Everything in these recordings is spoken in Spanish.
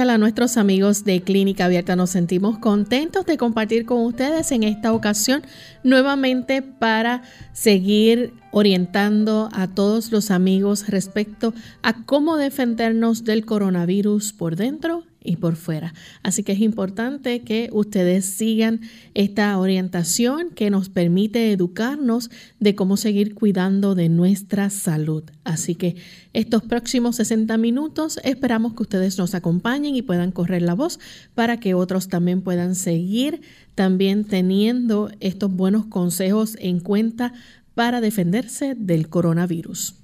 A nuestros amigos de Clínica Abierta. Nos sentimos contentos de compartir con ustedes en esta ocasión nuevamente para seguir orientando a todos los amigos respecto a cómo defendernos del coronavirus por dentro y por fuera. Así que es importante que ustedes sigan esta orientación que nos permite educarnos de cómo seguir cuidando de nuestra salud. Así que estos próximos 60 minutos esperamos que ustedes nos acompañen y puedan correr la voz para que otros también puedan seguir también teniendo estos buenos consejos en cuenta para defenderse del coronavirus.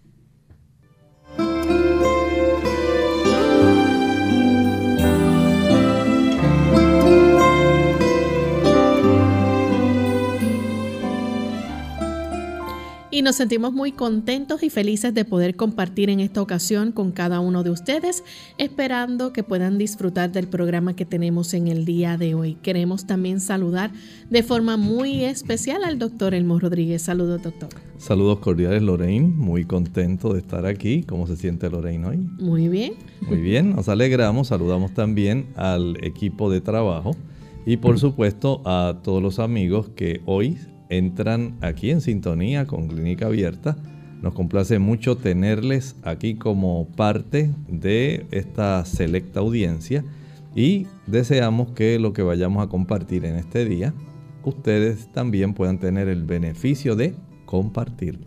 Y nos sentimos muy contentos y felices de poder compartir en esta ocasión con cada uno de ustedes, esperando que puedan disfrutar del programa que tenemos en el día de hoy. Queremos también saludar de forma muy especial al doctor Elmo Rodríguez. Saludos, doctor. Saludos cordiales, Lorraine. Muy contento de estar aquí. ¿Cómo se siente Lorraine hoy? Muy bien. Muy bien, nos alegramos. Saludamos también al equipo de trabajo y por supuesto a todos los amigos que hoy entran aquí en sintonía con Clínica Abierta. Nos complace mucho tenerles aquí como parte de esta selecta audiencia y deseamos que lo que vayamos a compartir en este día, ustedes también puedan tener el beneficio de compartirlo.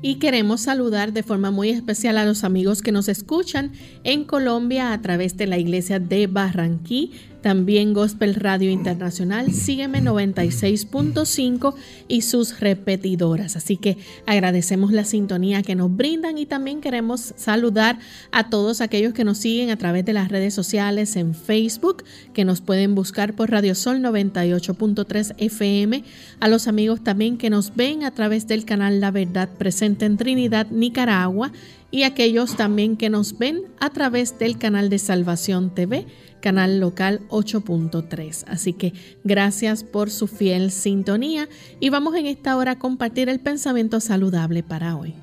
Y queremos saludar de forma muy especial a los amigos que nos escuchan en Colombia a través de la iglesia de Barranquí también Gospel Radio Internacional, sígueme 96.5 y sus repetidoras. Así que agradecemos la sintonía que nos brindan y también queremos saludar a todos aquellos que nos siguen a través de las redes sociales en Facebook, que nos pueden buscar por Radio Sol 98.3 FM, a los amigos también que nos ven a través del canal La Verdad presente en Trinidad, Nicaragua, y aquellos también que nos ven a través del canal de Salvación TV canal local 8.3. Así que gracias por su fiel sintonía y vamos en esta hora a compartir el pensamiento saludable para hoy.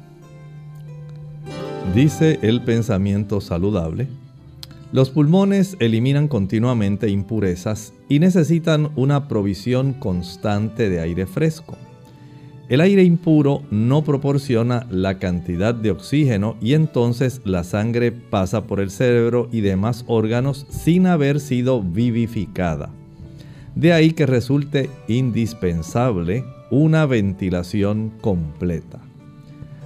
Dice el pensamiento saludable. Los pulmones eliminan continuamente impurezas y necesitan una provisión constante de aire fresco. El aire impuro no proporciona la cantidad de oxígeno y entonces la sangre pasa por el cerebro y demás órganos sin haber sido vivificada. De ahí que resulte indispensable una ventilación completa.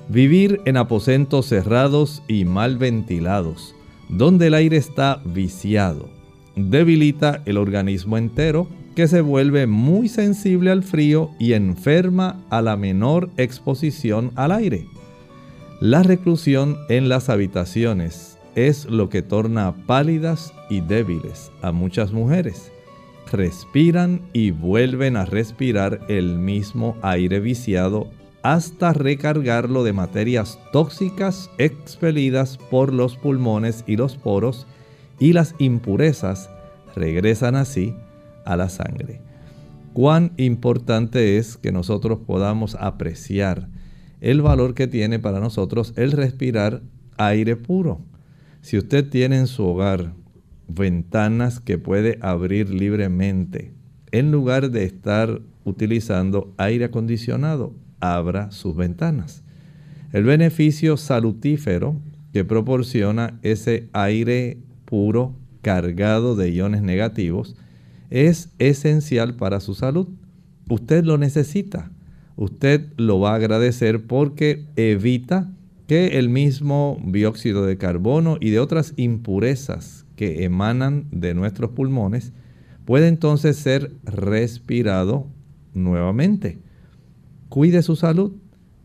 Vivir en aposentos cerrados y mal ventilados, donde el aire está viciado, debilita el organismo entero que se vuelve muy sensible al frío y enferma a la menor exposición al aire. La reclusión en las habitaciones es lo que torna pálidas y débiles a muchas mujeres. Respiran y vuelven a respirar el mismo aire viciado hasta recargarlo de materias tóxicas expelidas por los pulmones y los poros y las impurezas regresan así a la sangre. Cuán importante es que nosotros podamos apreciar el valor que tiene para nosotros el respirar aire puro. Si usted tiene en su hogar ventanas que puede abrir libremente. En lugar de estar utilizando aire acondicionado, abra sus ventanas. El beneficio salutífero que proporciona ese aire puro cargado de iones negativos es esencial para su salud. Usted lo necesita. Usted lo va a agradecer porque evita que el mismo dióxido de carbono y de otras impurezas que emanan de nuestros pulmones puede entonces ser respirado nuevamente. Cuide su salud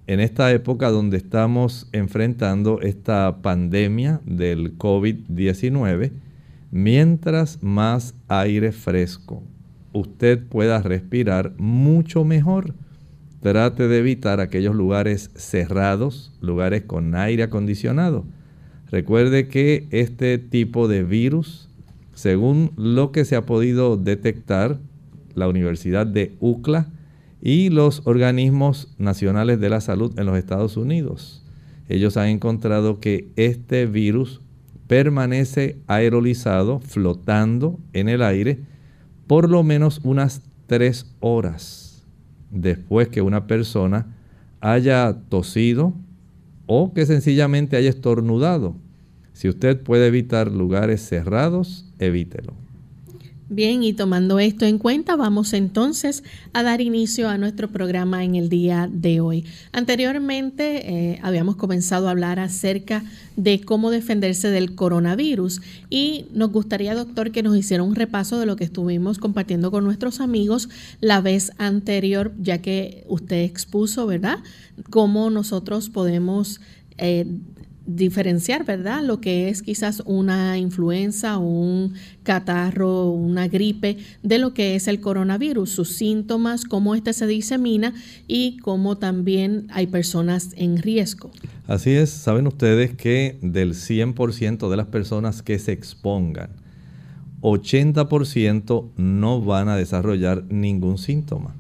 en esta época donde estamos enfrentando esta pandemia del COVID-19, mientras más aire fresco usted pueda respirar mucho mejor Trate de evitar aquellos lugares cerrados, lugares con aire acondicionado. Recuerde que este tipo de virus, según lo que se ha podido detectar, la Universidad de UCLA y los organismos nacionales de la salud en los Estados Unidos, ellos han encontrado que este virus permanece aerolizado, flotando en el aire, por lo menos unas tres horas después que una persona haya tosido o que sencillamente haya estornudado. Si usted puede evitar lugares cerrados, evítelo. Bien, y tomando esto en cuenta, vamos entonces a dar inicio a nuestro programa en el día de hoy. Anteriormente eh, habíamos comenzado a hablar acerca de cómo defenderse del coronavirus y nos gustaría, doctor, que nos hiciera un repaso de lo que estuvimos compartiendo con nuestros amigos la vez anterior, ya que usted expuso, ¿verdad?, cómo nosotros podemos... Eh, diferenciar, ¿verdad? Lo que es quizás una influenza, un catarro, una gripe, de lo que es el coronavirus, sus síntomas, cómo este se disemina y cómo también hay personas en riesgo. Así es, saben ustedes que del 100% de las personas que se expongan, 80% no van a desarrollar ningún síntoma.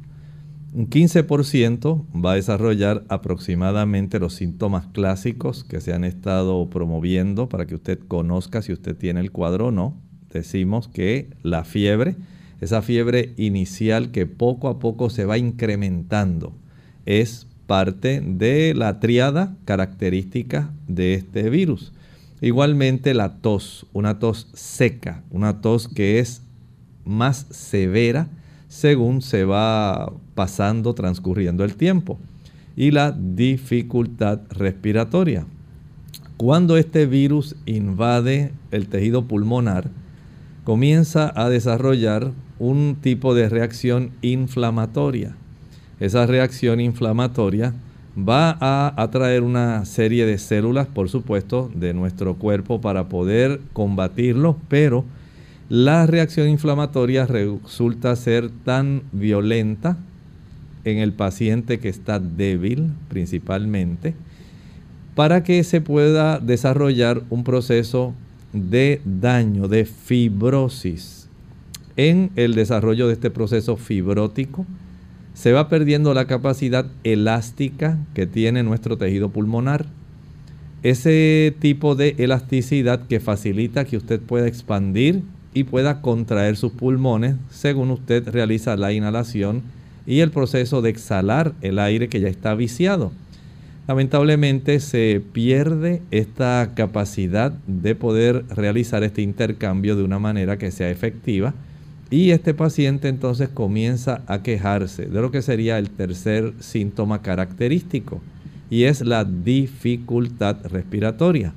Un 15% va a desarrollar aproximadamente los síntomas clásicos que se han estado promoviendo para que usted conozca si usted tiene el cuadro o no. Decimos que la fiebre, esa fiebre inicial que poco a poco se va incrementando, es parte de la triada característica de este virus. Igualmente la tos, una tos seca, una tos que es más severa según se va pasando, transcurriendo el tiempo. Y la dificultad respiratoria. Cuando este virus invade el tejido pulmonar, comienza a desarrollar un tipo de reacción inflamatoria. Esa reacción inflamatoria va a atraer una serie de células, por supuesto, de nuestro cuerpo para poder combatirlo, pero la reacción inflamatoria resulta ser tan violenta en el paciente que está débil principalmente, para que se pueda desarrollar un proceso de daño, de fibrosis. En el desarrollo de este proceso fibrótico, se va perdiendo la capacidad elástica que tiene nuestro tejido pulmonar. Ese tipo de elasticidad que facilita que usted pueda expandir y pueda contraer sus pulmones según usted realiza la inhalación y el proceso de exhalar el aire que ya está viciado. Lamentablemente se pierde esta capacidad de poder realizar este intercambio de una manera que sea efectiva y este paciente entonces comienza a quejarse de lo que sería el tercer síntoma característico y es la dificultad respiratoria.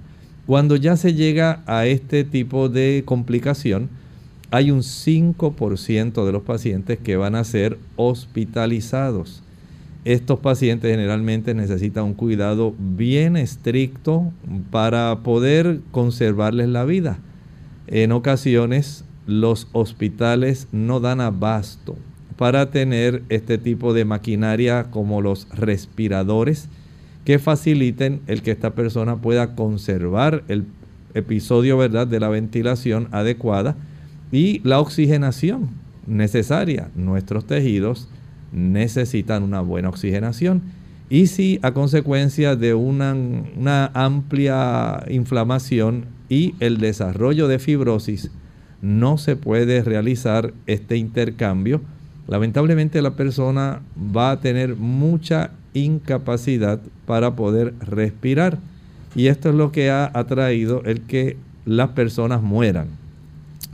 Cuando ya se llega a este tipo de complicación, hay un 5% de los pacientes que van a ser hospitalizados. Estos pacientes generalmente necesitan un cuidado bien estricto para poder conservarles la vida. En ocasiones los hospitales no dan abasto para tener este tipo de maquinaria como los respiradores que faciliten el que esta persona pueda conservar el episodio ¿verdad? de la ventilación adecuada y la oxigenación necesaria. Nuestros tejidos necesitan una buena oxigenación. Y si a consecuencia de una, una, amplia inflamación y el desarrollo de fibrosis no se puede realizar este intercambio, lamentablemente la persona va a tener mucha incapacidad para poder respirar. Y esto es lo que ha atraído el que las personas mueran.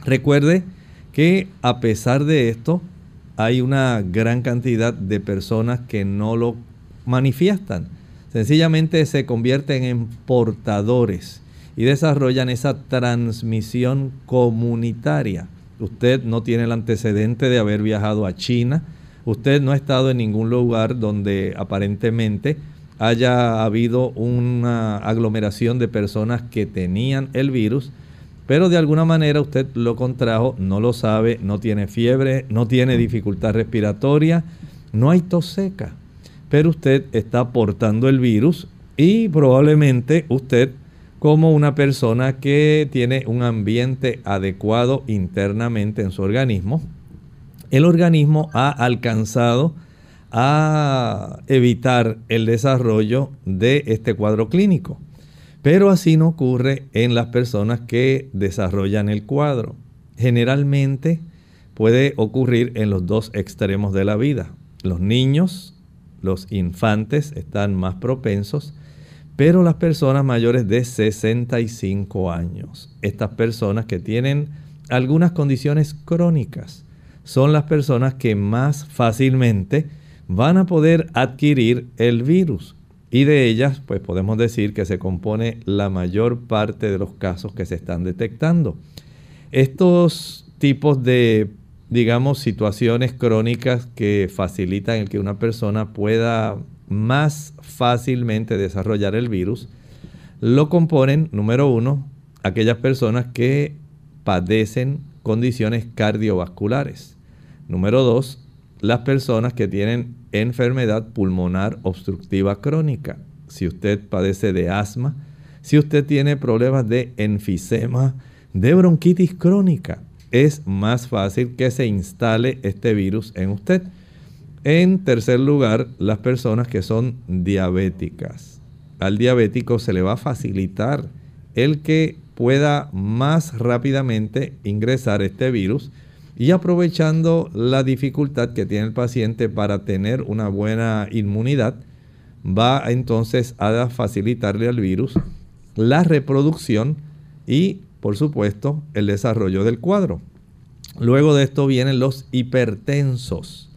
Recuerde que a pesar de esto, hay una gran cantidad de personas que no lo manifiestan. Sencillamente se convierten en portadores y desarrollan esa transmisión comunitaria. Usted no tiene el antecedente de haber viajado a China, usted no ha estado en ningún lugar donde aparentemente haya habido una aglomeración de personas que tenían el virus, pero de alguna manera usted lo contrajo, no lo sabe, no tiene fiebre, no tiene dificultad respiratoria, no hay tos seca, pero usted está portando el virus y probablemente usted como una persona que tiene un ambiente adecuado internamente en su organismo, el organismo ha alcanzado a evitar el desarrollo de este cuadro clínico. Pero así no ocurre en las personas que desarrollan el cuadro. Generalmente puede ocurrir en los dos extremos de la vida. Los niños, los infantes están más propensos pero las personas mayores de 65 años, estas personas que tienen algunas condiciones crónicas, son las personas que más fácilmente van a poder adquirir el virus. Y de ellas, pues podemos decir que se compone la mayor parte de los casos que se están detectando. Estos tipos de, digamos, situaciones crónicas que facilitan el que una persona pueda más fácilmente desarrollar el virus, lo componen, número uno, aquellas personas que padecen condiciones cardiovasculares. Número dos, las personas que tienen enfermedad pulmonar obstructiva crónica. Si usted padece de asma, si usted tiene problemas de enfisema, de bronquitis crónica, es más fácil que se instale este virus en usted. En tercer lugar, las personas que son diabéticas. Al diabético se le va a facilitar el que pueda más rápidamente ingresar este virus y aprovechando la dificultad que tiene el paciente para tener una buena inmunidad, va entonces a facilitarle al virus la reproducción y, por supuesto, el desarrollo del cuadro. Luego de esto vienen los hipertensos.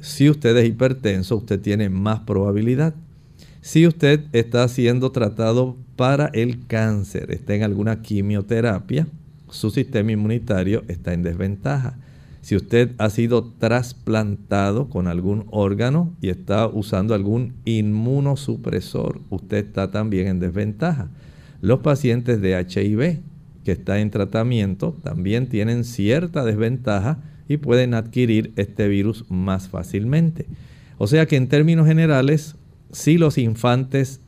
Si usted es hipertenso, usted tiene más probabilidad. Si usted está siendo tratado para el cáncer, está en alguna quimioterapia, su sistema inmunitario está en desventaja. Si usted ha sido trasplantado con algún órgano y está usando algún inmunosupresor, usted está también en desventaja. Los pacientes de HIV que están en tratamiento también tienen cierta desventaja y pueden adquirir este virus más fácilmente. O sea que en términos generales, si los infantes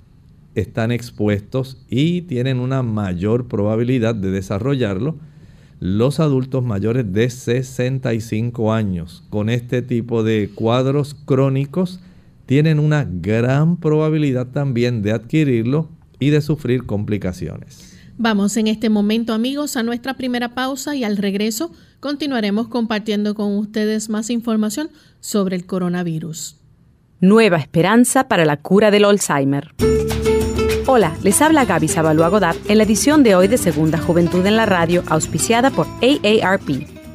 están expuestos y tienen una mayor probabilidad de desarrollarlo, los adultos mayores de 65 años con este tipo de cuadros crónicos tienen una gran probabilidad también de adquirirlo y de sufrir complicaciones. Vamos en este momento amigos a nuestra primera pausa y al regreso continuaremos compartiendo con ustedes más información sobre el coronavirus. Nueva esperanza para la cura del Alzheimer. Hola, les habla Gaby Sabalua Godard en la edición de hoy de Segunda Juventud en la Radio, auspiciada por AARP.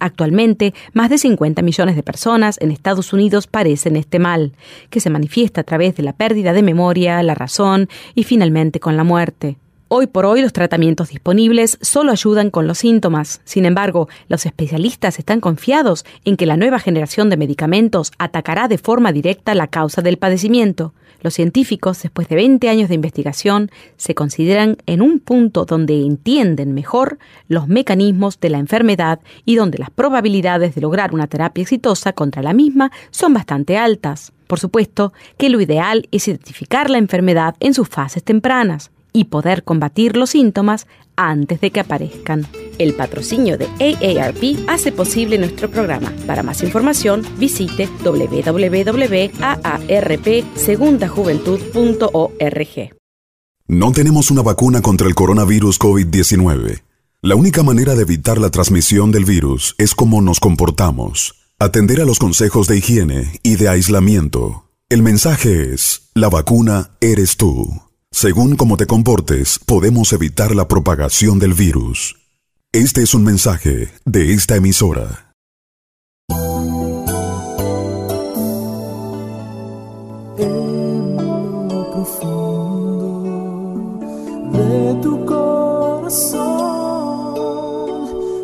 Actualmente, más de 50 millones de personas en Estados Unidos padecen este mal, que se manifiesta a través de la pérdida de memoria, la razón y finalmente con la muerte. Hoy por hoy los tratamientos disponibles solo ayudan con los síntomas. Sin embargo, los especialistas están confiados en que la nueva generación de medicamentos atacará de forma directa la causa del padecimiento. Los científicos, después de 20 años de investigación, se consideran en un punto donde entienden mejor los mecanismos de la enfermedad y donde las probabilidades de lograr una terapia exitosa contra la misma son bastante altas. Por supuesto que lo ideal es identificar la enfermedad en sus fases tempranas y poder combatir los síntomas antes de que aparezcan. El patrocinio de AARP hace posible nuestro programa. Para más información, visite www.aarpsegundajuventud.org. No tenemos una vacuna contra el coronavirus COVID-19. La única manera de evitar la transmisión del virus es cómo nos comportamos. Atender a los consejos de higiene y de aislamiento. El mensaje es, la vacuna eres tú. Según cómo te comportes, podemos evitar la propagación del virus. Este es un mensaje de esta emisora. Profundo de tu corazón,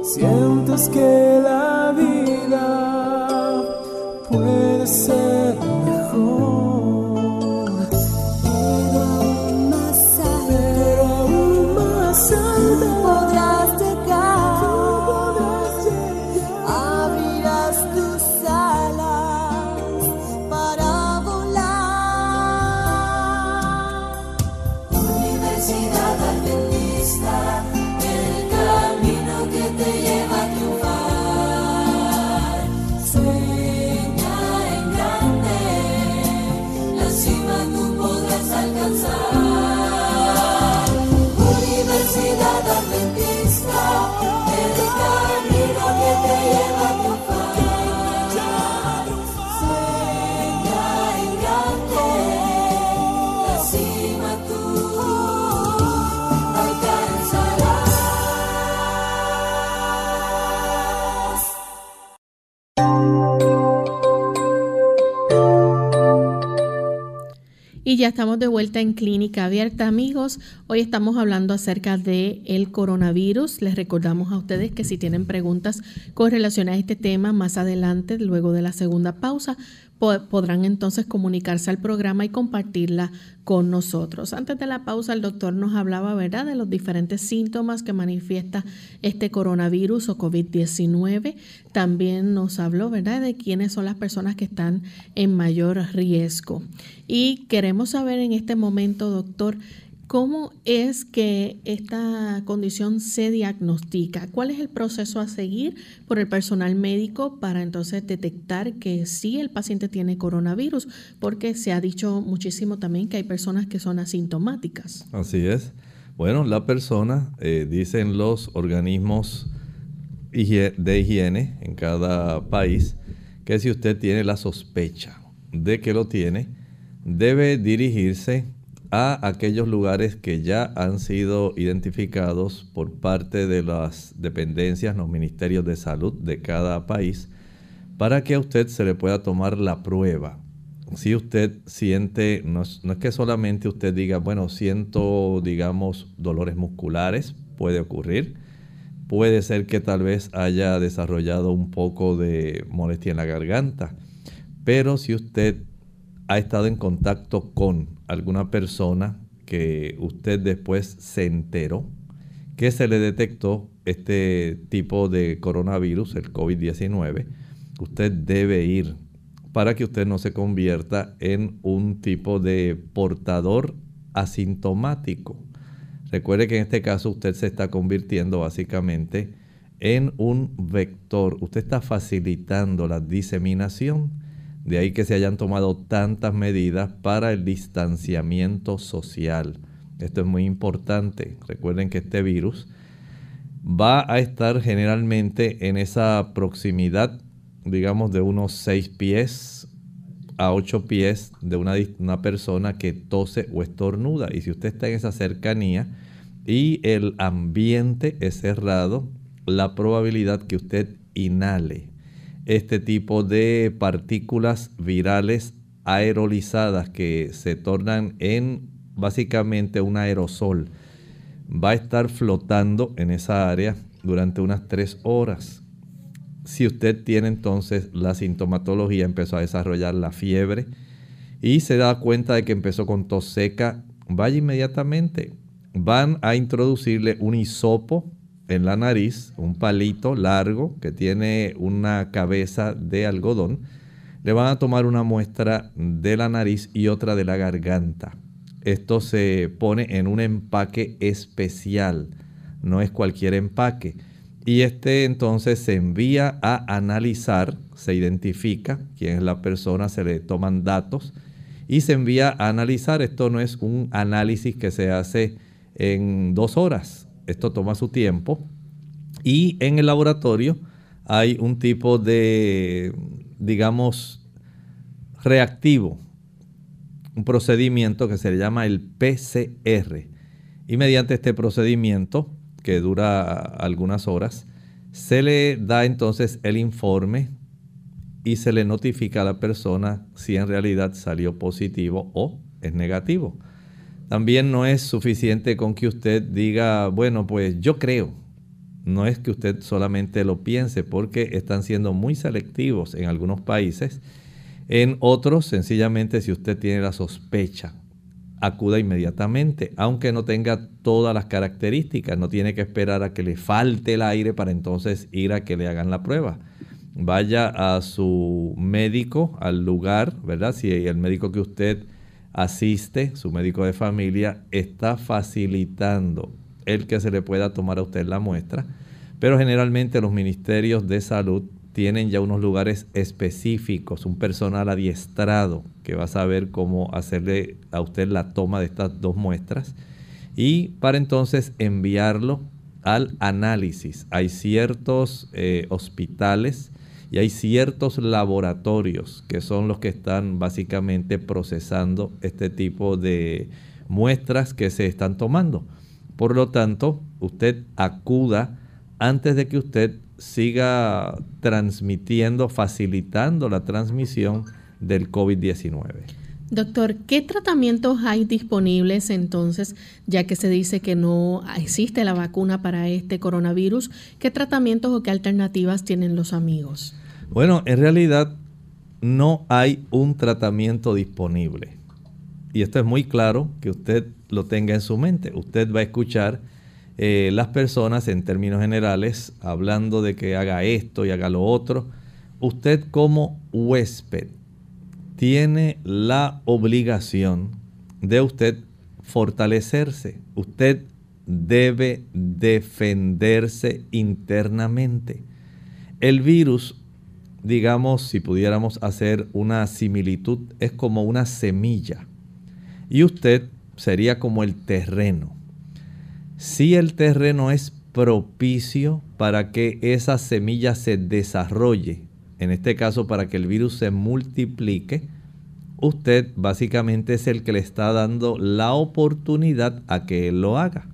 sientes que la ya estamos de vuelta en Clínica Abierta, amigos. Hoy estamos hablando acerca de el coronavirus. Les recordamos a ustedes que si tienen preguntas con relación a este tema más adelante, luego de la segunda pausa, podrán entonces comunicarse al programa y compartirla con nosotros. Antes de la pausa, el doctor nos hablaba, ¿verdad?, de los diferentes síntomas que manifiesta este coronavirus o COVID-19. También nos habló, ¿verdad?, de quiénes son las personas que están en mayor riesgo. Y queremos saber en este momento, doctor, ¿Cómo es que esta condición se diagnostica? ¿Cuál es el proceso a seguir por el personal médico para entonces detectar que sí el paciente tiene coronavirus? Porque se ha dicho muchísimo también que hay personas que son asintomáticas. Así es. Bueno, la persona, eh, dicen los organismos de higiene en cada país, que si usted tiene la sospecha de que lo tiene, debe dirigirse a aquellos lugares que ya han sido identificados por parte de las dependencias, los ministerios de salud de cada país, para que a usted se le pueda tomar la prueba. Si usted siente, no es, que solamente usted diga, bueno, siento, digamos, dolores musculares, puede ocurrir. Puede ser que tal vez haya desarrollado un poco de molestia en la garganta. Pero si usted ha estado en contacto con alguna persona que usted después se enteró que se le detectó este tipo de coronavirus, el COVID-19, usted debe ir para que usted no se convierta en un tipo de portador asintomático. Recuerde que en este caso usted se está convirtiendo básicamente en un vector. Usted está facilitando la diseminación de ahí que se hayan tomado tantas medidas para el distanciamiento social. Esto es muy importante. Recuerden que este virus va a estar generalmente en esa proximidad, digamos, de unos 6 pies a 8 pies de una, una persona que tose o estornuda. Y si usted está en esa cercanía y el ambiente es cerrado, la probabilidad que usted inhale este tipo de partículas virales aerolizadas que se tornan en básicamente un aerosol va a estar flotando en esa área durante unas tres horas. Si usted tiene entonces la sintomatología, empezó a desarrollar la fiebre y se da cuenta de que empezó con tos seca, vaya inmediatamente. Van a introducirle un hisopo en la nariz, un palito largo que tiene una cabeza de algodón. Le van a tomar una muestra de la nariz y otra de la garganta. Esto se pone en un empaque especial, no es cualquier empaque. Y este entonces se envía a analizar, se identifica quién es la persona, se le toman datos y se envía a analizar. Esto no es un análisis que se hace en dos horas, esto toma su tiempo. Y en el laboratorio hay un tipo de, digamos, reactivo, un procedimiento que se le llama el PCR. Y mediante este procedimiento, que dura algunas horas, se le da entonces el informe y se le notifica a la persona si en realidad salió positivo o es negativo. También no es suficiente con que usted diga, bueno, pues yo creo. No es que usted solamente lo piense porque están siendo muy selectivos en algunos países. En otros, sencillamente, si usted tiene la sospecha, acuda inmediatamente, aunque no tenga todas las características. No tiene que esperar a que le falte el aire para entonces ir a que le hagan la prueba. Vaya a su médico, al lugar, ¿verdad? Si el médico que usted asiste, su médico de familia, está facilitando el que se le pueda tomar a usted la muestra. Pero generalmente los ministerios de salud tienen ya unos lugares específicos, un personal adiestrado que va a saber cómo hacerle a usted la toma de estas dos muestras y para entonces enviarlo al análisis. Hay ciertos eh, hospitales y hay ciertos laboratorios que son los que están básicamente procesando este tipo de muestras que se están tomando. Por lo tanto, usted acuda antes de que usted siga transmitiendo, facilitando la transmisión del COVID-19. Doctor, ¿qué tratamientos hay disponibles entonces, ya que se dice que no existe la vacuna para este coronavirus? ¿Qué tratamientos o qué alternativas tienen los amigos? Bueno, en realidad no hay un tratamiento disponible. Y esto es muy claro que usted lo tenga en su mente. Usted va a escuchar eh, las personas en términos generales hablando de que haga esto y haga lo otro. Usted como huésped tiene la obligación de usted fortalecerse. Usted debe defenderse internamente. El virus, digamos, si pudiéramos hacer una similitud, es como una semilla. Y usted sería como el terreno. Si el terreno es propicio para que esa semilla se desarrolle, en este caso para que el virus se multiplique, usted básicamente es el que le está dando la oportunidad a que él lo haga.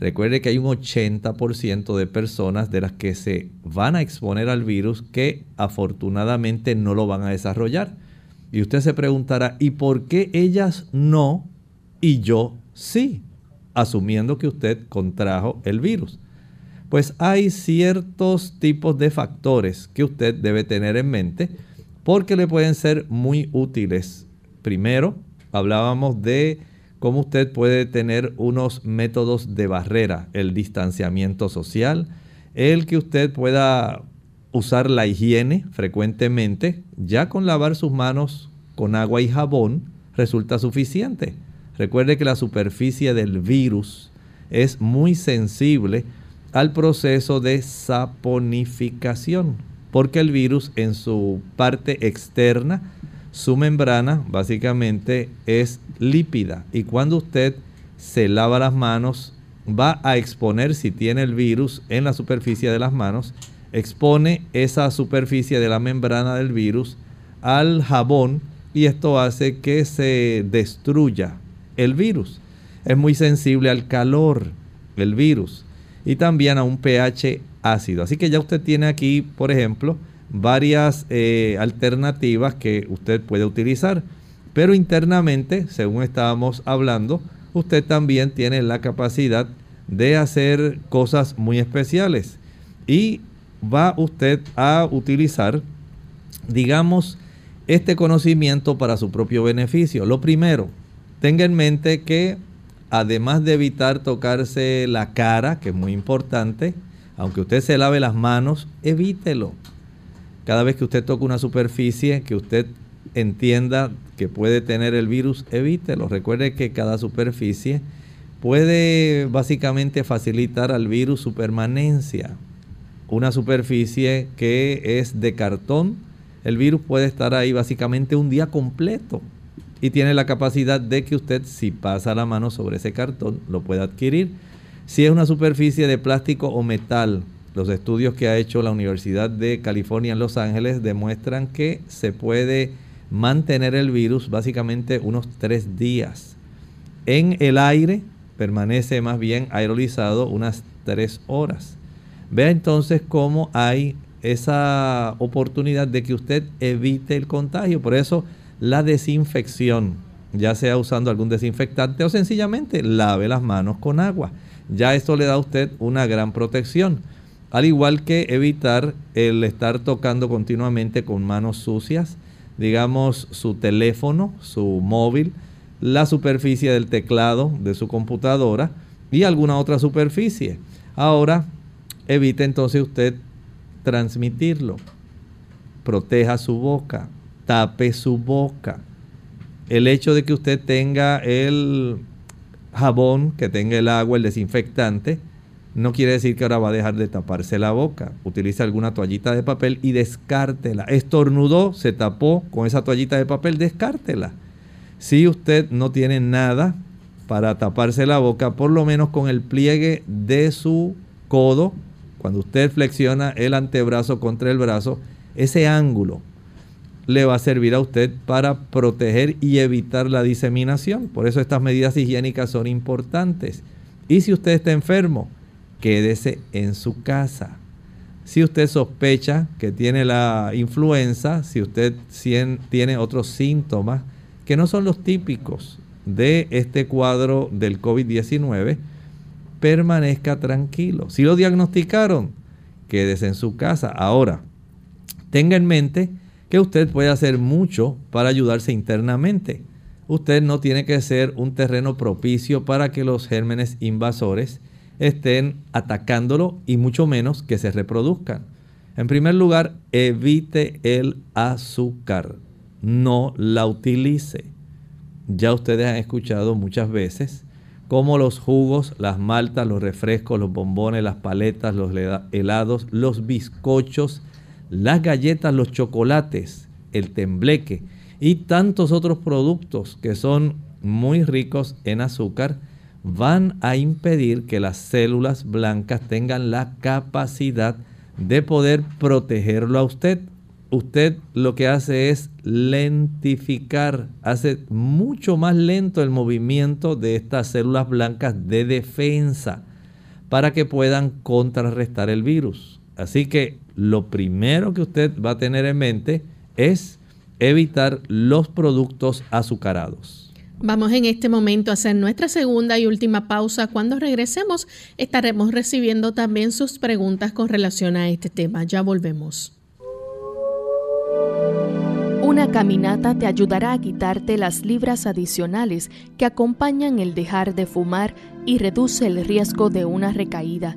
Recuerde que hay un 80% de personas de las que se van a exponer al virus que afortunadamente no lo van a desarrollar. Y usted se preguntará, ¿y por qué ellas no y yo sí? Asumiendo que usted contrajo el virus pues hay ciertos tipos de factores que usted debe tener en mente porque le pueden ser muy útiles. Primero, hablábamos de cómo usted puede tener unos métodos de barrera, el distanciamiento social, el que usted pueda usar la higiene frecuentemente, ya con lavar sus manos con agua y jabón resulta suficiente. Recuerde que la superficie del virus es muy sensible al proceso de saponificación, porque el virus en su parte externa, su membrana básicamente es lípida y cuando usted se lava las manos va a exponer si tiene el virus en la superficie de las manos, expone esa superficie de la membrana del virus al jabón y esto hace que se destruya el virus. Es muy sensible al calor el virus y también a un pH ácido. Así que ya usted tiene aquí, por ejemplo, varias eh, alternativas que usted puede utilizar. Pero internamente, según estábamos hablando, usted también tiene la capacidad de hacer cosas muy especiales. Y va usted a utilizar, digamos, este conocimiento para su propio beneficio. Lo primero, tenga en mente que además de evitar tocarse la cara, que es muy importante, aunque usted se lave las manos, evítelo. Cada vez que usted toque una superficie que usted entienda que puede tener el virus, evítelo. Recuerde que cada superficie puede básicamente facilitar al virus su permanencia. Una superficie que es de cartón, el virus puede estar ahí básicamente un día completo y tiene la capacidad de que usted si pasa la mano sobre ese cartón lo pueda adquirir. Si es una superficie de plástico o metal, los estudios que ha hecho la Universidad de California en Los Ángeles demuestran que se puede mantener el virus básicamente unos tres días. En el aire permanece más bien aerolizado unas tres horas. Vea entonces cómo hay esa oportunidad de que usted evite el contagio. Por eso la desinfección, ya sea usando algún desinfectante o sencillamente lave las manos con agua. Ya esto le da a usted una gran protección. Al igual que evitar el estar tocando continuamente con manos sucias, digamos su teléfono, su móvil, la superficie del teclado de su computadora y alguna otra superficie. Ahora, evite entonces usted transmitirlo. Proteja su boca, tape su boca. El hecho de que usted tenga el jabón, que tenga el agua, el desinfectante, no quiere decir que ahora va a dejar de taparse la boca. Utiliza alguna toallita de papel y descártela. Estornudó, se tapó con esa toallita de papel, descártela. Si usted no tiene nada para taparse la boca, por lo menos con el pliegue de su codo, cuando usted flexiona el antebrazo contra el brazo, ese ángulo le va a servir a usted para proteger y evitar la diseminación. Por eso estas medidas higiénicas son importantes. Y si usted está enfermo, quédese en su casa. Si usted sospecha que tiene la influenza, si usted tiene otros síntomas que no son los típicos de este cuadro del COVID-19, permanezca tranquilo. Si lo diagnosticaron, quédese en su casa. Ahora, tenga en mente que usted puede hacer mucho para ayudarse internamente. Usted no tiene que ser un terreno propicio para que los gérmenes invasores estén atacándolo y mucho menos que se reproduzcan. En primer lugar, evite el azúcar. No la utilice. Ya ustedes han escuchado muchas veces cómo los jugos, las maltas, los refrescos, los bombones, las paletas, los helados, los bizcochos, las galletas, los chocolates, el tembleque y tantos otros productos que son muy ricos en azúcar, van a impedir que las células blancas tengan la capacidad de poder protegerlo a usted. Usted lo que hace es lentificar, hace mucho más lento el movimiento de estas células blancas de defensa para que puedan contrarrestar el virus. Así que lo primero que usted va a tener en mente es evitar los productos azucarados. Vamos en este momento a hacer nuestra segunda y última pausa. Cuando regresemos estaremos recibiendo también sus preguntas con relación a este tema. Ya volvemos. Una caminata te ayudará a quitarte las libras adicionales que acompañan el dejar de fumar y reduce el riesgo de una recaída.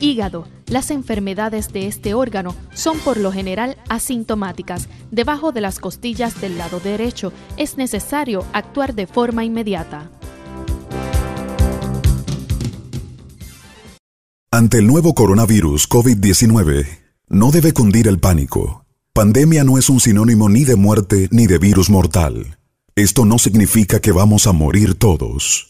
Hígado. Las enfermedades de este órgano son por lo general asintomáticas. Debajo de las costillas del lado derecho es necesario actuar de forma inmediata. Ante el nuevo coronavirus COVID-19, no debe cundir el pánico. Pandemia no es un sinónimo ni de muerte ni de virus mortal. Esto no significa que vamos a morir todos.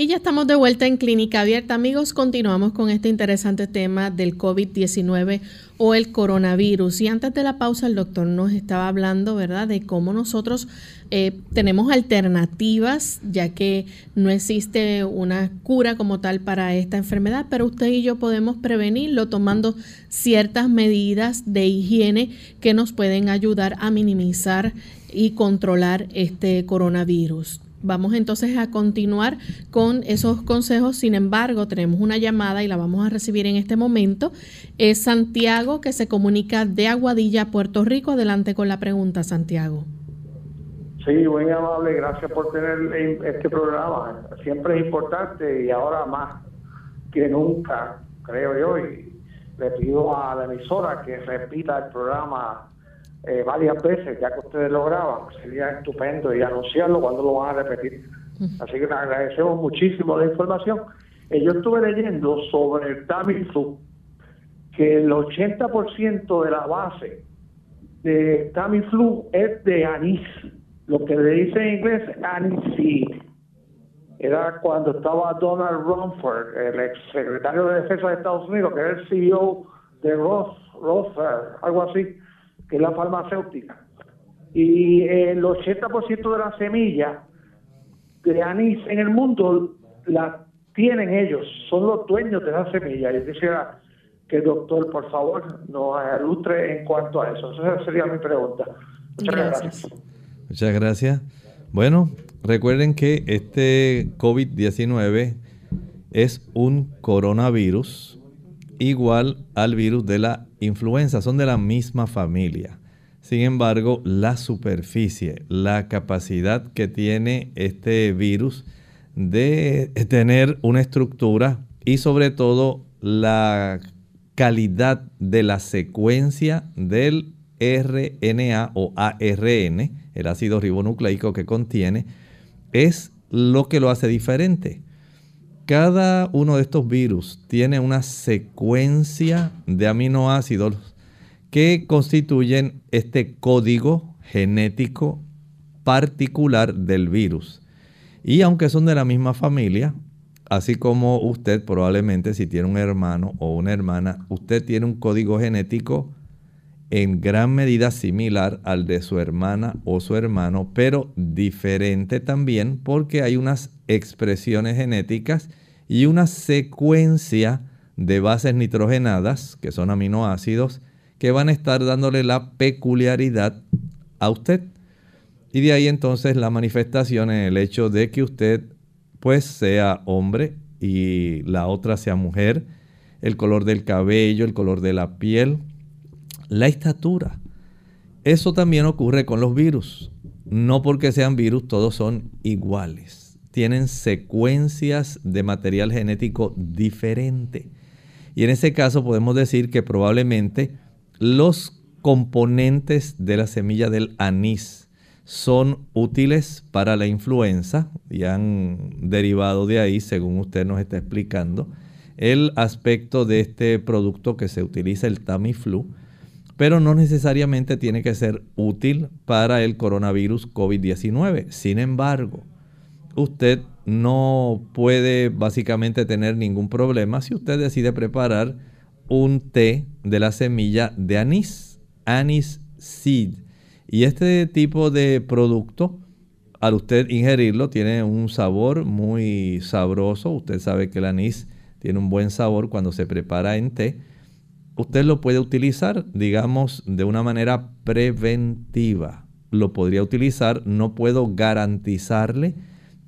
Y ya estamos de vuelta en Clínica Abierta. Amigos, continuamos con este interesante tema del COVID-19 o el coronavirus. Y antes de la pausa, el doctor nos estaba hablando, ¿verdad?, de cómo nosotros eh, tenemos alternativas, ya que no existe una cura como tal para esta enfermedad, pero usted y yo podemos prevenirlo tomando ciertas medidas de higiene que nos pueden ayudar a minimizar y controlar este coronavirus. Vamos entonces a continuar con esos consejos. Sin embargo, tenemos una llamada y la vamos a recibir en este momento. Es Santiago que se comunica de Aguadilla, Puerto Rico. Adelante con la pregunta, Santiago. Sí, muy amable. Gracias por tener este programa. Siempre es importante y ahora más que nunca, creo yo. Y le pido a la emisora que repita el programa eh, varias veces, ya que ustedes lo graban, sería estupendo y anunciarlo cuando lo van a repetir. Así que les agradecemos muchísimo la información. Eh, yo estuve leyendo sobre el Tamiflu, que el 80% de la base de Tamiflu es de anís, lo que le dice en inglés aniseed. Era cuando estaba Donald Rumford, el ex secretario de Defensa de Estados Unidos, que era el CEO de Roth, Roth algo así que es la farmacéutica. Y el 80% de las semillas de anís en el mundo la tienen ellos, son los dueños de las semillas. Yo quisiera que el doctor, por favor, nos ilustre en cuanto a eso. Esa sería mi pregunta. Muchas gracias. Muchas gracias. Bueno, recuerden que este COVID-19 es un coronavirus igual al virus de la influenza, son de la misma familia. Sin embargo, la superficie, la capacidad que tiene este virus de tener una estructura y sobre todo la calidad de la secuencia del RNA o ARN, el ácido ribonucleico que contiene, es lo que lo hace diferente cada uno de estos virus tiene una secuencia de aminoácidos que constituyen este código genético particular del virus. Y aunque son de la misma familia, así como usted probablemente si tiene un hermano o una hermana, usted tiene un código genético en gran medida similar al de su hermana o su hermano, pero diferente también porque hay unas expresiones genéticas y una secuencia de bases nitrogenadas, que son aminoácidos, que van a estar dándole la peculiaridad a usted. Y de ahí entonces la manifestación en el hecho de que usted pues sea hombre y la otra sea mujer, el color del cabello, el color de la piel, la estatura. Eso también ocurre con los virus. No porque sean virus, todos son iguales tienen secuencias de material genético diferente. Y en ese caso podemos decir que probablemente los componentes de la semilla del anís son útiles para la influenza y han derivado de ahí, según usted nos está explicando, el aspecto de este producto que se utiliza, el Tamiflu, pero no necesariamente tiene que ser útil para el coronavirus COVID-19. Sin embargo, usted no puede básicamente tener ningún problema si usted decide preparar un té de la semilla de anís, anís seed. Y este tipo de producto, al usted ingerirlo, tiene un sabor muy sabroso. Usted sabe que el anís tiene un buen sabor cuando se prepara en té. Usted lo puede utilizar, digamos, de una manera preventiva. Lo podría utilizar, no puedo garantizarle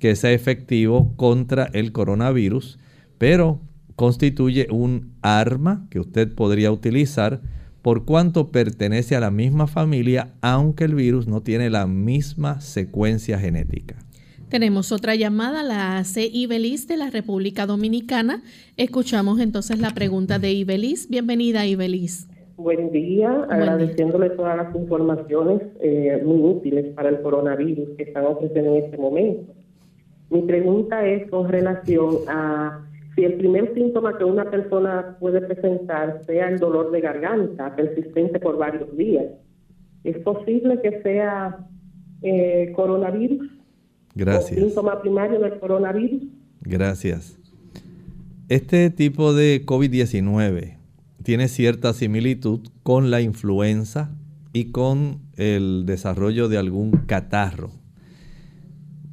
que sea efectivo contra el coronavirus, pero constituye un arma que usted podría utilizar por cuanto pertenece a la misma familia, aunque el virus no tiene la misma secuencia genética. Tenemos otra llamada, la hace Ibelis de la República Dominicana. Escuchamos entonces la pregunta de Ibelis. Bienvenida, Ibelis. Buen día, agradeciéndole todas las informaciones eh, muy útiles para el coronavirus que están ofreciendo en este momento. Mi pregunta es con relación a si el primer síntoma que una persona puede presentar sea el dolor de garganta persistente por varios días. ¿Es posible que sea eh, coronavirus? Gracias. ¿O síntoma primario del coronavirus? Gracias. Este tipo de COVID-19 tiene cierta similitud con la influenza y con el desarrollo de algún catarro.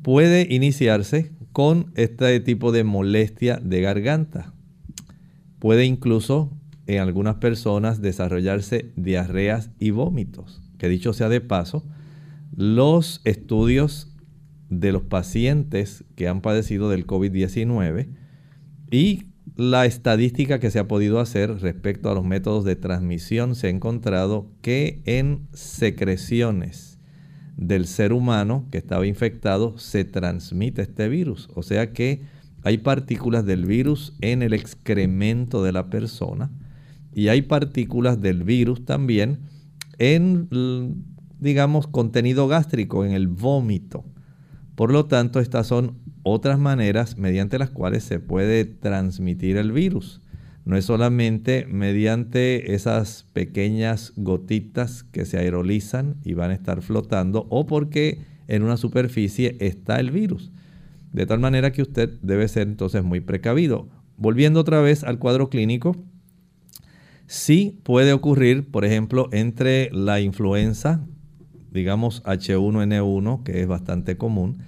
Puede iniciarse con este tipo de molestia de garganta. Puede incluso en algunas personas desarrollarse diarreas y vómitos. Que dicho sea de paso, los estudios de los pacientes que han padecido del COVID-19 y la estadística que se ha podido hacer respecto a los métodos de transmisión se ha encontrado que en secreciones del ser humano que estaba infectado se transmite este virus. O sea que hay partículas del virus en el excremento de la persona y hay partículas del virus también en, digamos, contenido gástrico, en el vómito. Por lo tanto, estas son otras maneras mediante las cuales se puede transmitir el virus. No es solamente mediante esas pequeñas gotitas que se aerolizan y van a estar flotando o porque en una superficie está el virus. De tal manera que usted debe ser entonces muy precavido. Volviendo otra vez al cuadro clínico, sí puede ocurrir, por ejemplo, entre la influenza, digamos H1N1, que es bastante común,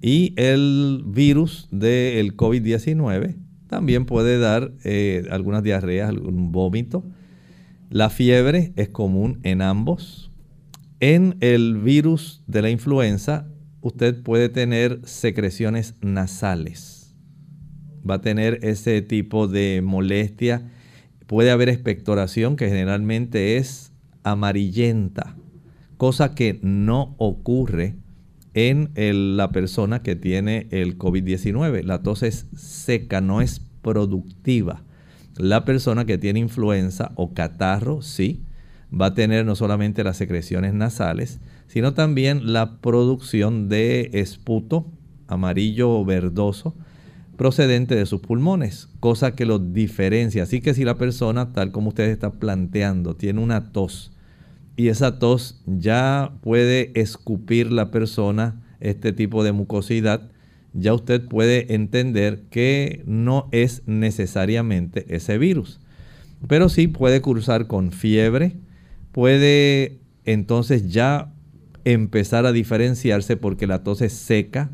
y el virus del COVID-19 también puede dar eh, algunas diarreas, algún vómito. La fiebre es común en ambos. En el virus de la influenza, usted puede tener secreciones nasales. Va a tener ese tipo de molestia. Puede haber expectoración que generalmente es amarillenta, cosa que no ocurre en la persona que tiene el COVID-19. La tos es seca, no es productiva. La persona que tiene influenza o catarro, sí, va a tener no solamente las secreciones nasales, sino también la producción de esputo amarillo o verdoso procedente de sus pulmones, cosa que lo diferencia. Así que si la persona, tal como usted está planteando, tiene una tos, y esa tos ya puede escupir la persona este tipo de mucosidad, ya usted puede entender que no es necesariamente ese virus. Pero sí puede cursar con fiebre, puede entonces ya empezar a diferenciarse porque la tos es seca,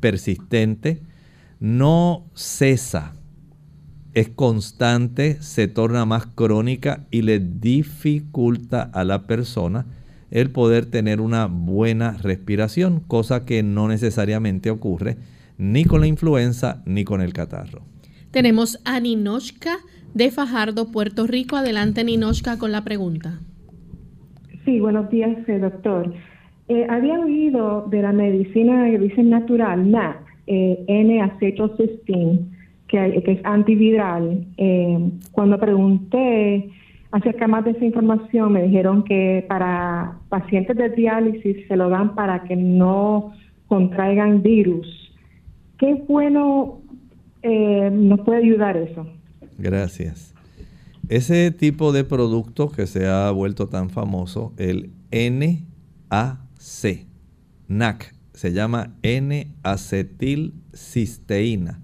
persistente, no cesa es constante, se torna más crónica y le dificulta a la persona el poder tener una buena respiración, cosa que no necesariamente ocurre ni con la influenza ni con el catarro. Tenemos a Ninochka de Fajardo, Puerto Rico. Adelante, Ninochka, con la pregunta. Sí, buenos días, eh, doctor. Eh, había oído de la medicina de origen natural, NAC, eh, N-acetylcysteine que, es antiviral. Eh, cuando pregunté acerca más de esa información, me dijeron que para pacientes de diálisis se lo dan para que no contraigan virus. ¿Qué bueno eh, nos puede ayudar eso? Gracias. Ese tipo de producto que se ha vuelto tan famoso, el NAC, NAC, se llama N-acetilcisteína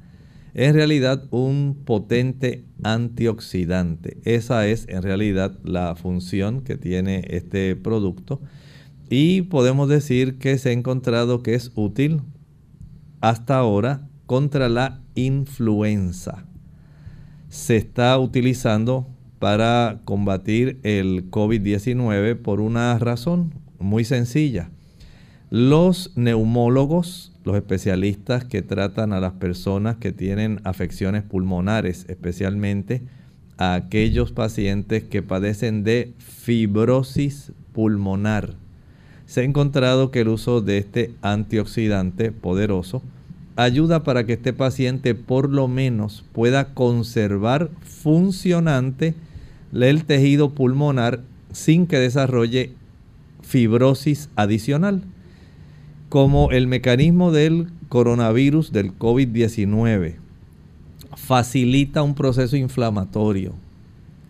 en realidad un potente antioxidante. Esa es en realidad la función que tiene este producto. Y podemos decir que se ha encontrado que es útil hasta ahora contra la influenza. se está utilizando para combatir el COVID-19 por una razón muy sencilla. Los neumólogos, los especialistas que tratan a las personas que tienen afecciones pulmonares, especialmente a aquellos pacientes que padecen de fibrosis pulmonar, se ha encontrado que el uso de este antioxidante poderoso ayuda para que este paciente por lo menos pueda conservar funcionante el tejido pulmonar sin que desarrolle fibrosis adicional. Como el mecanismo del coronavirus del COVID-19 facilita un proceso inflamatorio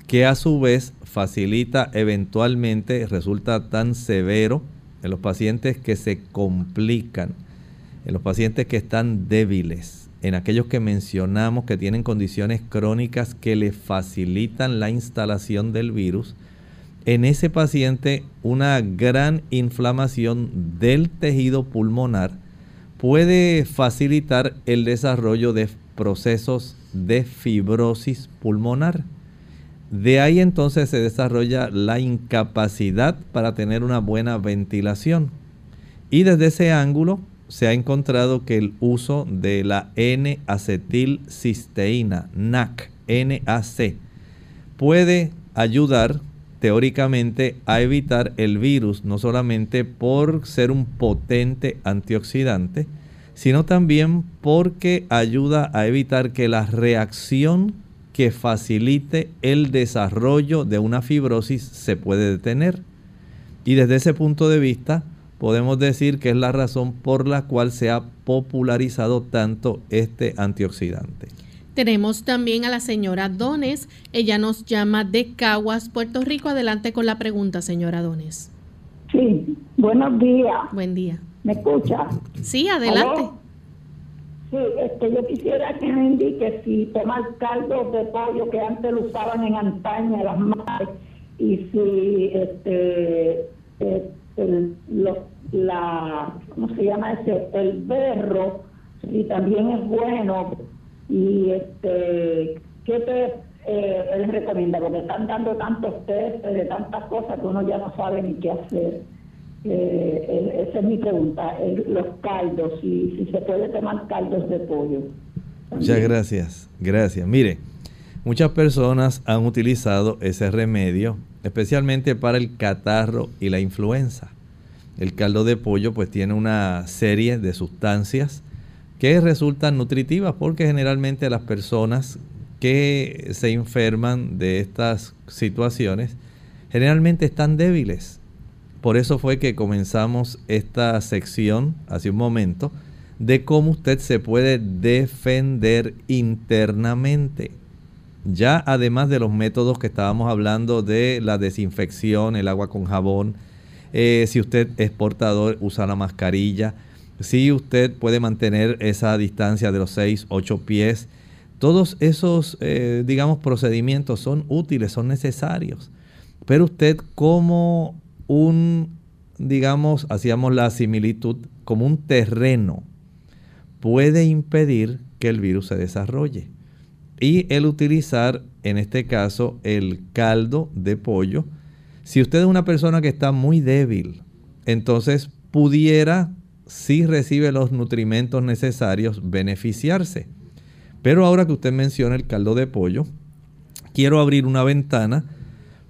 que a su vez facilita eventualmente, resulta tan severo en los pacientes que se complican, en los pacientes que están débiles, en aquellos que mencionamos que tienen condiciones crónicas que le facilitan la instalación del virus, en ese paciente una gran inflamación del tejido pulmonar puede facilitar el desarrollo de procesos de fibrosis pulmonar. De ahí entonces se desarrolla la incapacidad para tener una buena ventilación. Y desde ese ángulo se ha encontrado que el uso de la N-acetilcisteína, NAC, NAC, puede ayudar teóricamente a evitar el virus, no solamente por ser un potente antioxidante, sino también porque ayuda a evitar que la reacción que facilite el desarrollo de una fibrosis se puede detener. Y desde ese punto de vista podemos decir que es la razón por la cual se ha popularizado tanto este antioxidante. Tenemos también a la señora Dones. Ella nos llama de Caguas, Puerto Rico. Adelante con la pregunta, señora Dones. Sí, buenos días. Buen día. ¿Me escucha? Sí, adelante. Sí, este, yo quisiera que me indique si tomar caldo de pollo que antes lo usaban en antaño las madres y si este el, la ¿cómo se llama ese? el berro si también es bueno y este qué te eh, recomienda porque están dando tantos test de tantas cosas que uno ya no sabe ni qué hacer eh, esa es mi pregunta, los caldos, si, si se puede tomar caldos de pollo. Muchas gracias, gracias. Mire, muchas personas han utilizado ese remedio, especialmente para el catarro y la influenza. El caldo de pollo pues tiene una serie de sustancias que resultan nutritivas porque generalmente las personas que se enferman de estas situaciones generalmente están débiles por eso fue que comenzamos esta sección hace un momento de cómo usted se puede defender internamente. Ya además de los métodos que estábamos hablando de la desinfección, el agua con jabón, eh, si usted es portador, usa la mascarilla, si usted puede mantener esa distancia de los 6, 8 pies, todos esos, eh, digamos, procedimientos son útiles, son necesarios. Pero usted como un, digamos, hacíamos la similitud como un terreno, puede impedir que el virus se desarrolle. Y el utilizar, en este caso, el caldo de pollo, si usted es una persona que está muy débil, entonces pudiera, si recibe los nutrimentos necesarios, beneficiarse. Pero ahora que usted menciona el caldo de pollo, quiero abrir una ventana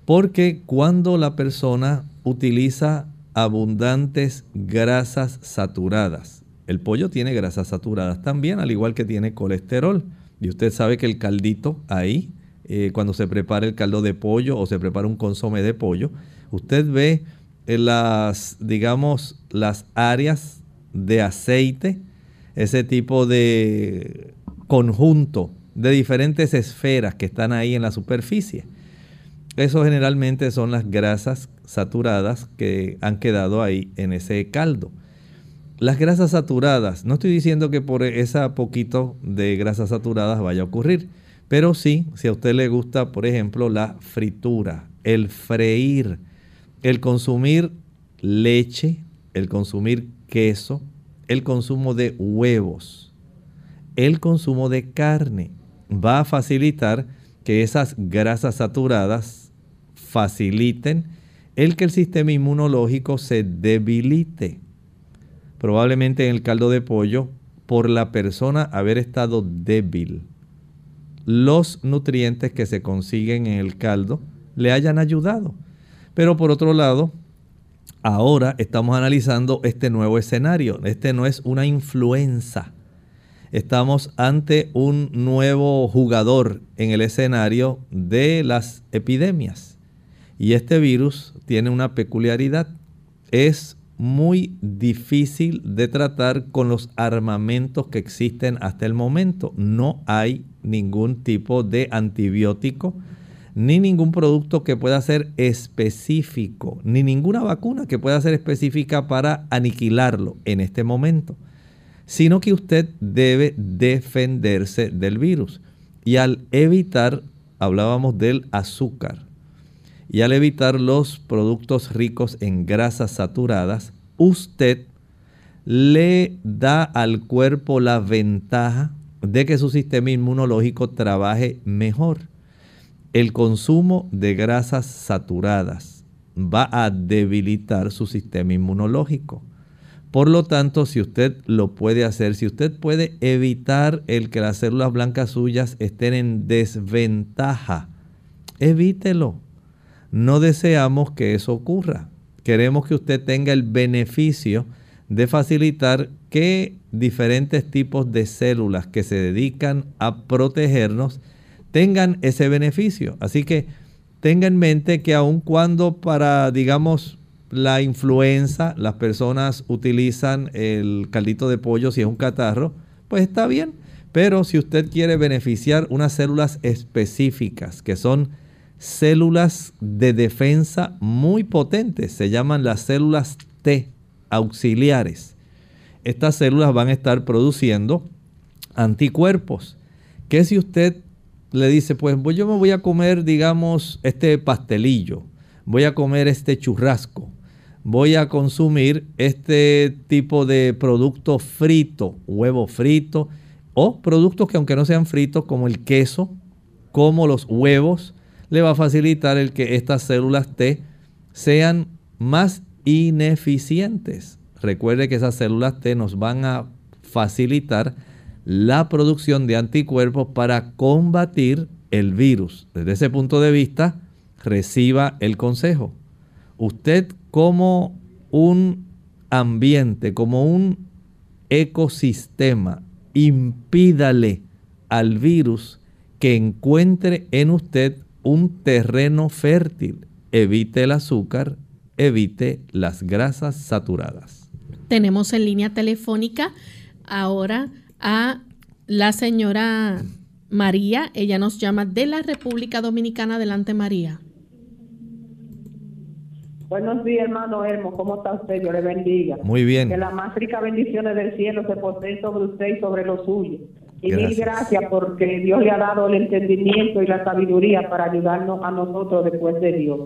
porque cuando la persona utiliza abundantes grasas saturadas. El pollo tiene grasas saturadas también, al igual que tiene colesterol. Y usted sabe que el caldito ahí, eh, cuando se prepara el caldo de pollo o se prepara un consome de pollo, usted ve las, digamos, las áreas de aceite, ese tipo de conjunto de diferentes esferas que están ahí en la superficie. Eso generalmente son las grasas saturadas que han quedado ahí en ese caldo. Las grasas saturadas, no estoy diciendo que por esa poquito de grasas saturadas vaya a ocurrir, pero sí, si a usted le gusta, por ejemplo, la fritura, el freír, el consumir leche, el consumir queso, el consumo de huevos, el consumo de carne, va a facilitar que esas grasas saturadas faciliten el que el sistema inmunológico se debilite. Probablemente en el caldo de pollo, por la persona haber estado débil, los nutrientes que se consiguen en el caldo le hayan ayudado. Pero por otro lado, ahora estamos analizando este nuevo escenario. Este no es una influenza. Estamos ante un nuevo jugador en el escenario de las epidemias. Y este virus tiene una peculiaridad. Es muy difícil de tratar con los armamentos que existen hasta el momento. No hay ningún tipo de antibiótico ni ningún producto que pueda ser específico, ni ninguna vacuna que pueda ser específica para aniquilarlo en este momento, sino que usted debe defenderse del virus. Y al evitar, hablábamos del azúcar, y al evitar los productos ricos en grasas saturadas, usted le da al cuerpo la ventaja de que su sistema inmunológico trabaje mejor el consumo de grasas saturadas va a debilitar su sistema inmunológico. Por lo tanto, si usted lo puede hacer, si usted puede evitar el que las células blancas suyas estén en desventaja, evítelo. No deseamos que eso ocurra. Queremos que usted tenga el beneficio de facilitar que diferentes tipos de células que se dedican a protegernos tengan ese beneficio. Así que tenga en mente que aun cuando para, digamos, la influenza, las personas utilizan el caldito de pollo si es un catarro, pues está bien. Pero si usted quiere beneficiar unas células específicas, que son células de defensa muy potentes, se llaman las células T auxiliares. Estas células van a estar produciendo anticuerpos, que si usted le dice, pues, pues yo me voy a comer, digamos, este pastelillo, voy a comer este churrasco, voy a consumir este tipo de producto frito, huevo frito, o productos que aunque no sean fritos, como el queso, como los huevos, le va a facilitar el que estas células T sean más ineficientes. Recuerde que esas células T nos van a facilitar la producción de anticuerpos para combatir el virus. Desde ese punto de vista, reciba el consejo. Usted como un ambiente, como un ecosistema, impídale al virus que encuentre en usted un terreno fértil. Evite el azúcar, evite las grasas saturadas. Tenemos en línea telefónica ahora a la señora María. Ella nos llama de la República Dominicana. Adelante, María. Buenos días, hermano Hermo. ¿Cómo está usted? Yo le bendiga. Muy bien. Que las más ricas bendiciones del cielo se poseen sobre usted y sobre los suyos. Y mil gracias porque Dios le ha dado el entendimiento y la sabiduría para ayudarnos a nosotros después de Dios.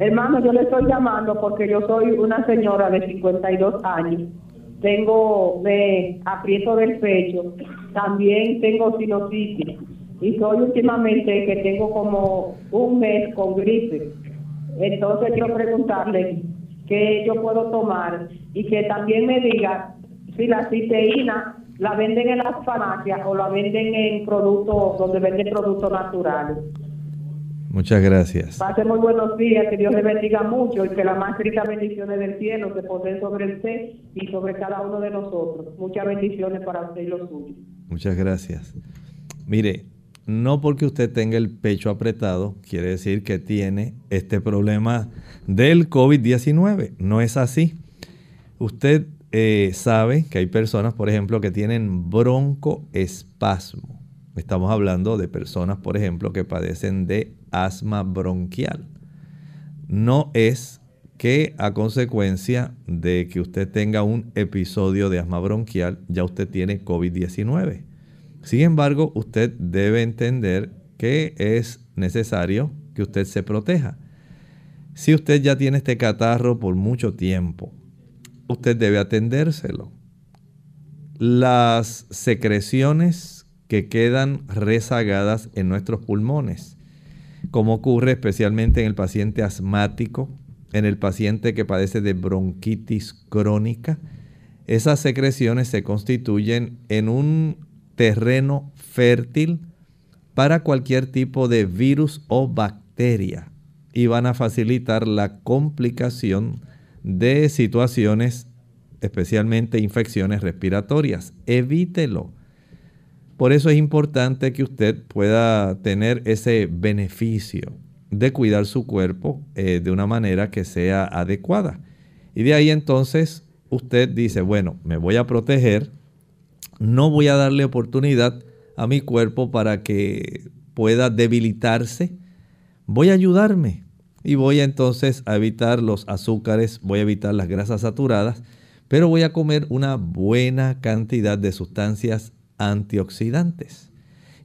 Hermano, yo le estoy llamando porque yo soy una señora de 52 años tengo de aprieto del pecho, también tengo sinusitis y soy últimamente que tengo como un mes con gripe. Entonces quiero preguntarle qué yo puedo tomar y que también me diga si la citeína la venden en las farmacias o la venden en productos donde venden productos naturales. Muchas gracias. Pase muy buenos días, que Dios le bendiga mucho y que las más ricas bendiciones del cielo se poseen sobre usted y sobre cada uno de nosotros. Muchas bendiciones para usted y los suyos. Muchas gracias. Mire, no porque usted tenga el pecho apretado, quiere decir que tiene este problema del COVID-19. No es así. Usted eh, sabe que hay personas, por ejemplo, que tienen broncoespasmo. Estamos hablando de personas, por ejemplo, que padecen de asma bronquial. No es que a consecuencia de que usted tenga un episodio de asma bronquial, ya usted tiene COVID-19. Sin embargo, usted debe entender que es necesario que usted se proteja. Si usted ya tiene este catarro por mucho tiempo, usted debe atendérselo. Las secreciones que quedan rezagadas en nuestros pulmones, como ocurre especialmente en el paciente asmático, en el paciente que padece de bronquitis crónica. Esas secreciones se constituyen en un terreno fértil para cualquier tipo de virus o bacteria y van a facilitar la complicación de situaciones, especialmente infecciones respiratorias. Evítelo. Por eso es importante que usted pueda tener ese beneficio de cuidar su cuerpo eh, de una manera que sea adecuada. Y de ahí entonces usted dice, bueno, me voy a proteger, no voy a darle oportunidad a mi cuerpo para que pueda debilitarse, voy a ayudarme y voy entonces a evitar los azúcares, voy a evitar las grasas saturadas, pero voy a comer una buena cantidad de sustancias antioxidantes.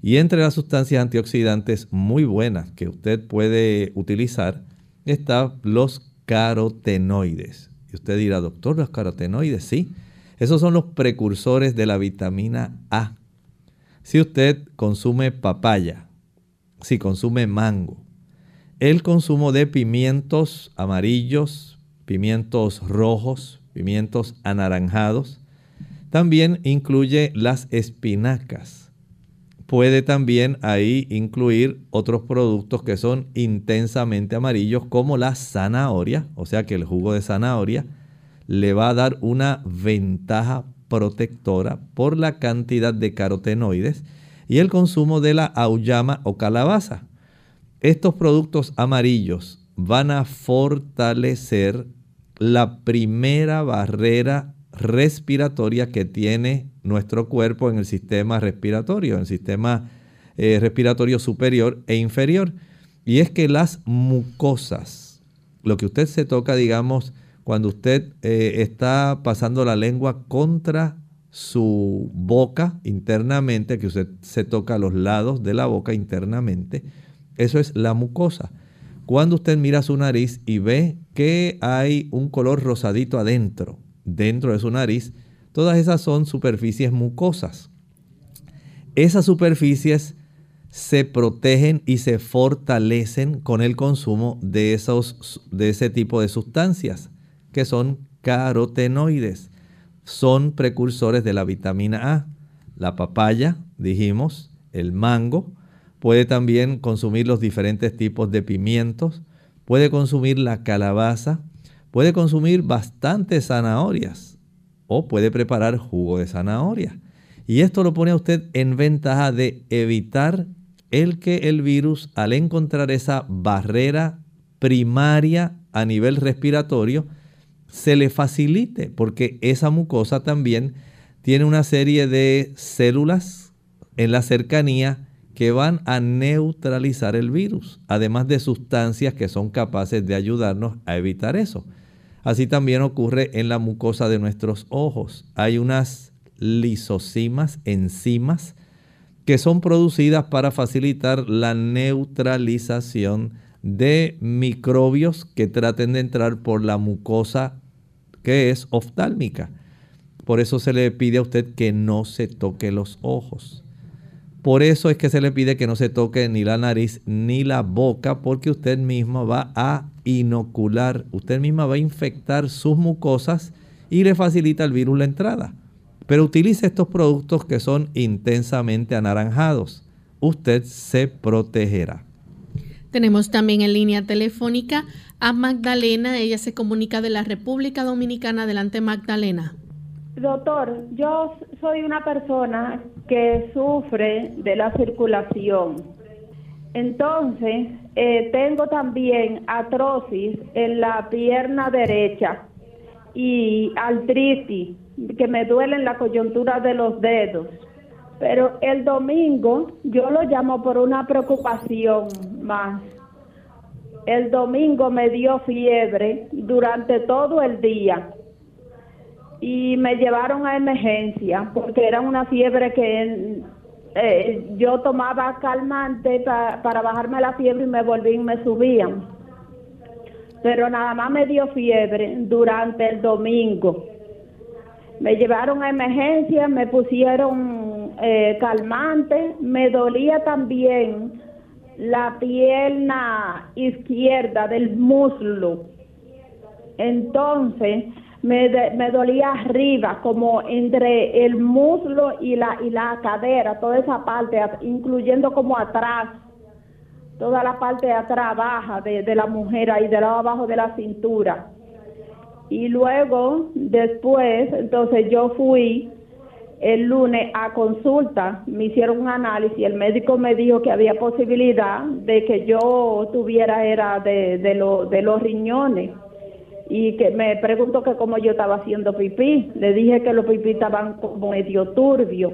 Y entre las sustancias antioxidantes muy buenas que usted puede utilizar están los carotenoides. Y usted dirá, doctor, los carotenoides, sí. Esos son los precursores de la vitamina A. Si usted consume papaya, si consume mango, el consumo de pimientos amarillos, pimientos rojos, pimientos anaranjados, también incluye las espinacas. Puede también ahí incluir otros productos que son intensamente amarillos como la zanahoria, o sea que el jugo de zanahoria le va a dar una ventaja protectora por la cantidad de carotenoides y el consumo de la auyama o calabaza. Estos productos amarillos van a fortalecer la primera barrera respiratoria que tiene nuestro cuerpo en el sistema respiratorio, en el sistema eh, respiratorio superior e inferior. Y es que las mucosas, lo que usted se toca, digamos, cuando usted eh, está pasando la lengua contra su boca internamente, que usted se toca a los lados de la boca internamente, eso es la mucosa. Cuando usted mira su nariz y ve que hay un color rosadito adentro, dentro de su nariz, todas esas son superficies mucosas. Esas superficies se protegen y se fortalecen con el consumo de, esos, de ese tipo de sustancias, que son carotenoides. Son precursores de la vitamina A. La papaya, dijimos, el mango, puede también consumir los diferentes tipos de pimientos, puede consumir la calabaza, Puede consumir bastantes zanahorias o puede preparar jugo de zanahoria. Y esto lo pone a usted en ventaja de evitar el que el virus, al encontrar esa barrera primaria a nivel respiratorio, se le facilite, porque esa mucosa también tiene una serie de células en la cercanía que van a neutralizar el virus, además de sustancias que son capaces de ayudarnos a evitar eso. Así también ocurre en la mucosa de nuestros ojos. Hay unas lisosimas, enzimas, que son producidas para facilitar la neutralización de microbios que traten de entrar por la mucosa que es oftálmica. Por eso se le pide a usted que no se toque los ojos. Por eso es que se le pide que no se toque ni la nariz ni la boca porque usted mismo va a inocular, usted misma va a infectar sus mucosas y le facilita al virus la entrada. Pero utilice estos productos que son intensamente anaranjados. Usted se protegerá. Tenemos también en línea telefónica a Magdalena. Ella se comunica de la República Dominicana. Adelante, Magdalena. Doctor, yo soy una persona que sufre de la circulación entonces, eh, tengo también atrosis en la pierna derecha y artritis, que me duele en la coyuntura de los dedos. Pero el domingo yo lo llamo por una preocupación más. El domingo me dio fiebre durante todo el día y me llevaron a emergencia porque era una fiebre que eh, yo tomaba calmante para bajarme la fiebre y me volví y me subían. Pero nada más me dio fiebre durante el domingo. Me llevaron a emergencia, me pusieron eh, calmante, me dolía también la pierna izquierda del muslo. Entonces, me, me dolía arriba, como entre el muslo y la, y la cadera, toda esa parte, incluyendo como atrás, toda la parte de atrás baja de, de la mujer, ahí del lado abajo de la cintura. Y luego, después, entonces yo fui el lunes a consulta, me hicieron un análisis, el médico me dijo que había posibilidad de que yo tuviera era de, de, de los riñones y que me preguntó que cómo yo estaba haciendo pipí, le dije que los pipí estaban como medio turbios,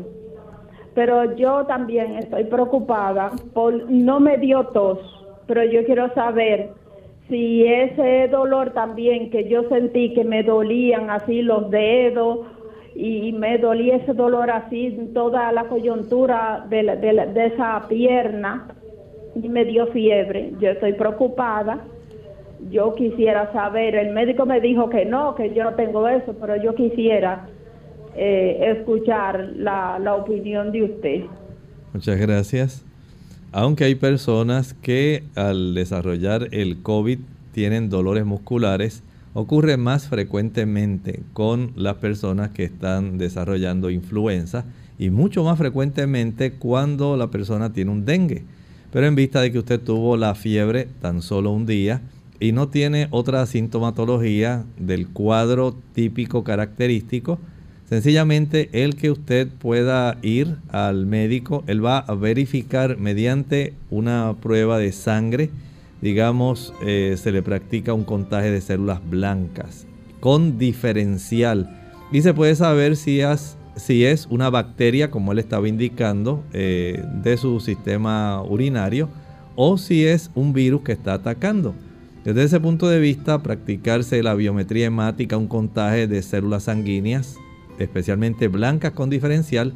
pero yo también estoy preocupada por, no me dio tos, pero yo quiero saber si ese dolor también que yo sentí que me dolían así los dedos y me dolía ese dolor así toda la coyuntura de, de, esa pierna y me dio fiebre. Yo estoy preocupada. Yo quisiera saber, el médico me dijo que no, que yo no tengo eso, pero yo quisiera eh, escuchar la, la opinión de usted. Muchas gracias aunque hay personas que al desarrollar el COVID tienen dolores musculares, ocurre más frecuentemente con las personas que están desarrollando influenza y mucho más frecuentemente cuando la persona tiene un dengue. Pero en vista de que usted tuvo la fiebre tan solo un día y no tiene otra sintomatología del cuadro típico característico, Sencillamente el que usted pueda ir al médico, él va a verificar mediante una prueba de sangre, digamos, eh, se le practica un contaje de células blancas con diferencial. Y se puede saber si es, si es una bacteria, como él estaba indicando, eh, de su sistema urinario o si es un virus que está atacando. Desde ese punto de vista, practicarse la biometría hemática, un contaje de células sanguíneas, especialmente blancas con diferencial,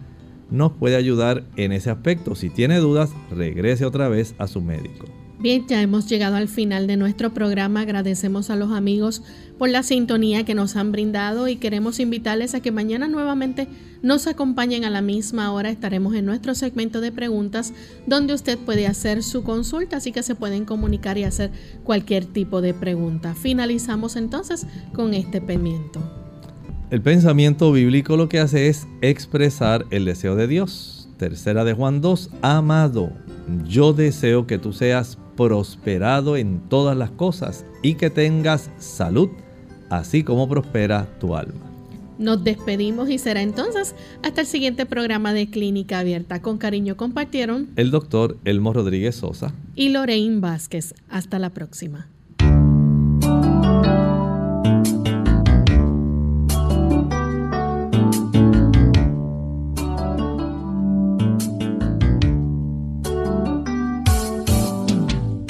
nos puede ayudar en ese aspecto. Si tiene dudas, regrese otra vez a su médico. Bien, ya hemos llegado al final de nuestro programa. Agradecemos a los amigos por la sintonía que nos han brindado y queremos invitarles a que mañana nuevamente nos acompañen a la misma hora. Estaremos en nuestro segmento de preguntas donde usted puede hacer su consulta, así que se pueden comunicar y hacer cualquier tipo de pregunta. Finalizamos entonces con este pimiento. El pensamiento bíblico lo que hace es expresar el deseo de Dios. Tercera de Juan 2, amado, yo deseo que tú seas prosperado en todas las cosas y que tengas salud, así como prospera tu alma. Nos despedimos y será entonces hasta el siguiente programa de Clínica Abierta. Con cariño compartieron el doctor Elmo Rodríguez Sosa y Lorraine Vázquez. Hasta la próxima.